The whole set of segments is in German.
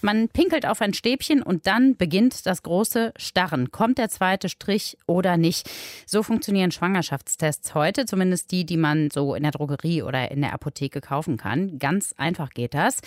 Man pinkelt auf ein Stäbchen und dann beginnt das große Starren. Kommt der zweite Strich oder nicht? So funktionieren Schwangerschaftstests heute, zumindest die, die man so in der Drogerie oder in der Apotheke kaufen kann. Ganz einfach geht das.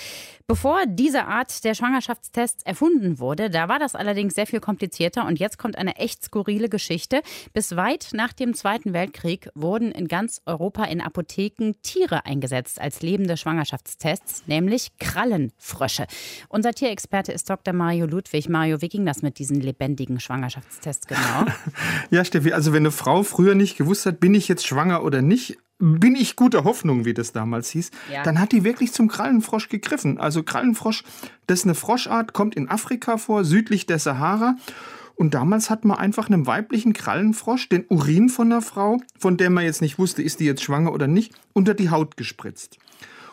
Bevor diese Art der Schwangerschaftstests erfunden wurde, da war das allerdings sehr viel komplizierter und jetzt kommt eine echt skurrile Geschichte. Bis weit nach dem Zweiten Weltkrieg wurden in ganz Europa in Apotheken Tiere eingesetzt als lebende Schwangerschaftstests, nämlich Krallenfrösche. Unser Tierexperte ist Dr. Mario Ludwig. Mario, wie ging das mit diesen lebendigen Schwangerschaftstests genau? ja, Steffi, also wenn eine Frau früher nicht gewusst hat, bin ich jetzt schwanger oder nicht, bin ich guter Hoffnung, wie das damals hieß, ja. dann hat die wirklich zum Krallenfrosch gegriffen. Also Krallenfrosch, das ist eine Froschart, kommt in Afrika vor, südlich der Sahara. Und damals hat man einfach einem weiblichen Krallenfrosch den Urin von einer Frau, von der man jetzt nicht wusste, ist die jetzt schwanger oder nicht, unter die Haut gespritzt.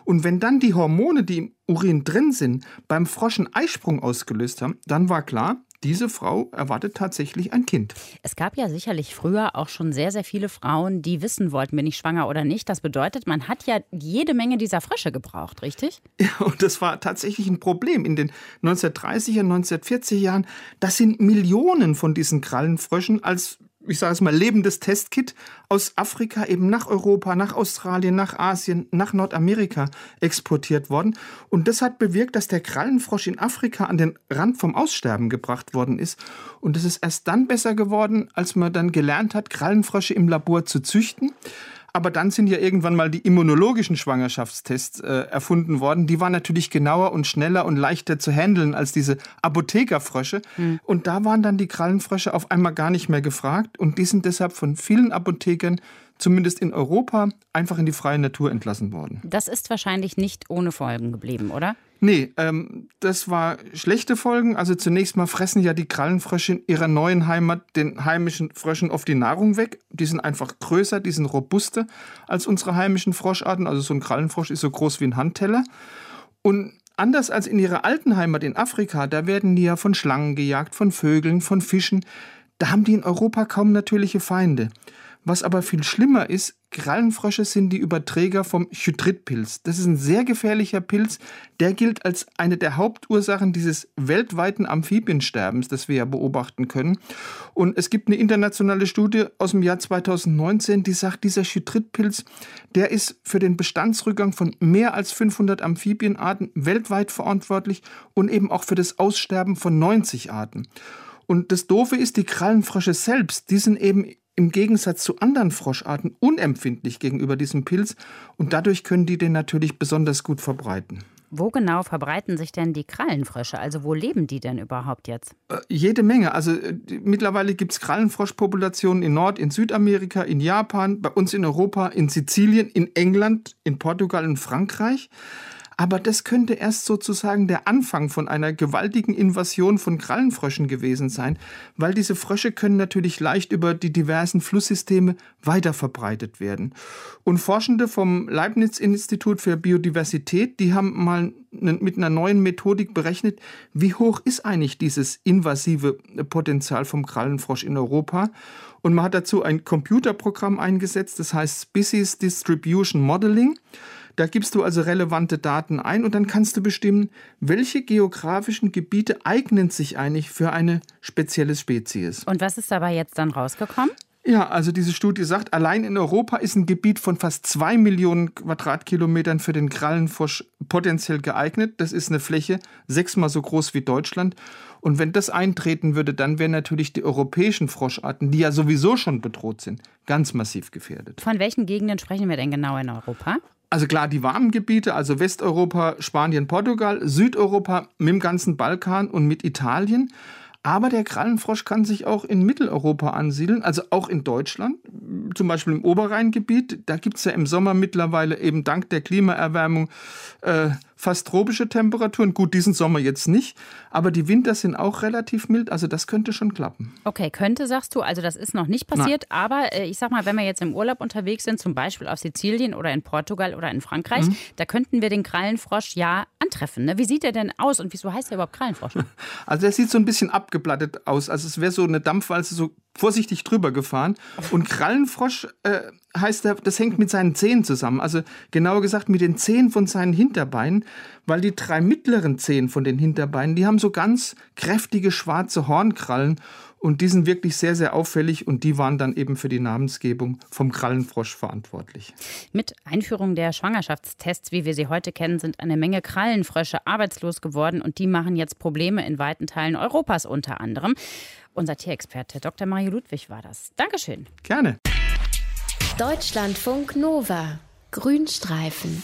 Und wenn dann die Hormone, die im Urin drin sind, beim Frosch einen Eisprung ausgelöst haben, dann war klar, diese Frau erwartet tatsächlich ein Kind. Es gab ja sicherlich früher auch schon sehr, sehr viele Frauen, die wissen wollten, bin ich schwanger oder nicht. Das bedeutet, man hat ja jede Menge dieser Frösche gebraucht, richtig? Ja, und das war tatsächlich ein Problem. In den 1930er, 1940er Jahren, das sind Millionen von diesen Krallenfröschen als ich sage es mal, lebendes Testkit aus Afrika eben nach Europa, nach Australien, nach Asien, nach Nordamerika exportiert worden. Und das hat bewirkt, dass der Krallenfrosch in Afrika an den Rand vom Aussterben gebracht worden ist. Und es ist erst dann besser geworden, als man dann gelernt hat, Krallenfrösche im Labor zu züchten. Aber dann sind ja irgendwann mal die immunologischen Schwangerschaftstests äh, erfunden worden. Die waren natürlich genauer und schneller und leichter zu handeln als diese Apothekerfrösche. Mhm. Und da waren dann die Krallenfrösche auf einmal gar nicht mehr gefragt. Und die sind deshalb von vielen Apothekern zumindest in Europa, einfach in die freie Natur entlassen worden. Das ist wahrscheinlich nicht ohne Folgen geblieben, oder? Nee, ähm, das war schlechte Folgen. Also zunächst mal fressen ja die Krallenfrösche in ihrer neuen Heimat den heimischen Fröschen oft die Nahrung weg. Die sind einfach größer, die sind robuster als unsere heimischen Froscharten. Also so ein Krallenfrosch ist so groß wie ein Handteller. Und anders als in ihrer alten Heimat in Afrika, da werden die ja von Schlangen gejagt, von Vögeln, von Fischen. Da haben die in Europa kaum natürliche Feinde. Was aber viel schlimmer ist, Krallenfrösche sind die Überträger vom Chytridpilz. Das ist ein sehr gefährlicher Pilz. Der gilt als eine der Hauptursachen dieses weltweiten Amphibiensterbens, das wir ja beobachten können. Und es gibt eine internationale Studie aus dem Jahr 2019, die sagt, dieser Chytridpilz, der ist für den Bestandsrückgang von mehr als 500 Amphibienarten weltweit verantwortlich und eben auch für das Aussterben von 90 Arten. Und das Doofe ist, die Krallenfrösche selbst, die sind eben im Gegensatz zu anderen Froscharten unempfindlich gegenüber diesem Pilz und dadurch können die den natürlich besonders gut verbreiten. Wo genau verbreiten sich denn die Krallenfrösche? Also wo leben die denn überhaupt jetzt? Äh, jede Menge. Also äh, mittlerweile gibt es Krallenfroschpopulationen in Nord-, in Südamerika, in Japan, bei uns in Europa, in Sizilien, in England, in Portugal und Frankreich. Aber das könnte erst sozusagen der Anfang von einer gewaltigen Invasion von Krallenfröschen gewesen sein, weil diese Frösche können natürlich leicht über die diversen Flusssysteme weiterverbreitet werden. Und Forschende vom Leibniz-Institut für Biodiversität, die haben mal mit einer neuen Methodik berechnet, wie hoch ist eigentlich dieses invasive Potenzial vom Krallenfrosch in Europa. Und man hat dazu ein Computerprogramm eingesetzt, das heißt Species Distribution Modeling. Da gibst du also relevante Daten ein und dann kannst du bestimmen, welche geografischen Gebiete eignen sich eigentlich für eine spezielle Spezies. Und was ist dabei jetzt dann rausgekommen? Ja, also diese Studie sagt, allein in Europa ist ein Gebiet von fast zwei Millionen Quadratkilometern für den Krallenfrosch potenziell geeignet. Das ist eine Fläche sechsmal so groß wie Deutschland. Und wenn das eintreten würde, dann wären natürlich die europäischen Froscharten, die ja sowieso schon bedroht sind, ganz massiv gefährdet. Von welchen Gegenden sprechen wir denn genau in Europa? Also klar, die warmen Gebiete, also Westeuropa, Spanien, Portugal, Südeuropa mit dem ganzen Balkan und mit Italien. Aber der Krallenfrosch kann sich auch in Mitteleuropa ansiedeln, also auch in Deutschland, zum Beispiel im Oberrheingebiet. Da gibt es ja im Sommer mittlerweile eben dank der Klimaerwärmung äh, fast tropische Temperaturen. Gut, diesen Sommer jetzt nicht, aber die Winter sind auch relativ mild, also das könnte schon klappen. Okay, könnte, sagst du, also das ist noch nicht passiert, Nein. aber äh, ich sag mal, wenn wir jetzt im Urlaub unterwegs sind, zum Beispiel auf Sizilien oder in Portugal oder in Frankreich, mhm. da könnten wir den Krallenfrosch ja antreffen. Ne? Wie sieht der denn aus und wieso heißt der überhaupt Krallenfrosch? Also der sieht so ein bisschen abgeblattet aus, also es wäre so eine Dampfwalze, so vorsichtig drüber gefahren. Und Krallenfrosch äh, heißt, das hängt mit seinen Zehen zusammen. Also genauer gesagt mit den Zehen von seinen Hinterbeinen, weil die drei mittleren Zehen von den Hinterbeinen, die haben so ganz kräftige schwarze Hornkrallen. Und die sind wirklich sehr, sehr auffällig und die waren dann eben für die Namensgebung vom Krallenfrosch verantwortlich. Mit Einführung der Schwangerschaftstests, wie wir sie heute kennen, sind eine Menge Krallenfrösche arbeitslos geworden und die machen jetzt Probleme in weiten Teilen Europas unter anderem. Unser Tierexperte Dr. Mario Ludwig war das. Dankeschön. Gerne. Deutschlandfunk Nova. Grünstreifen.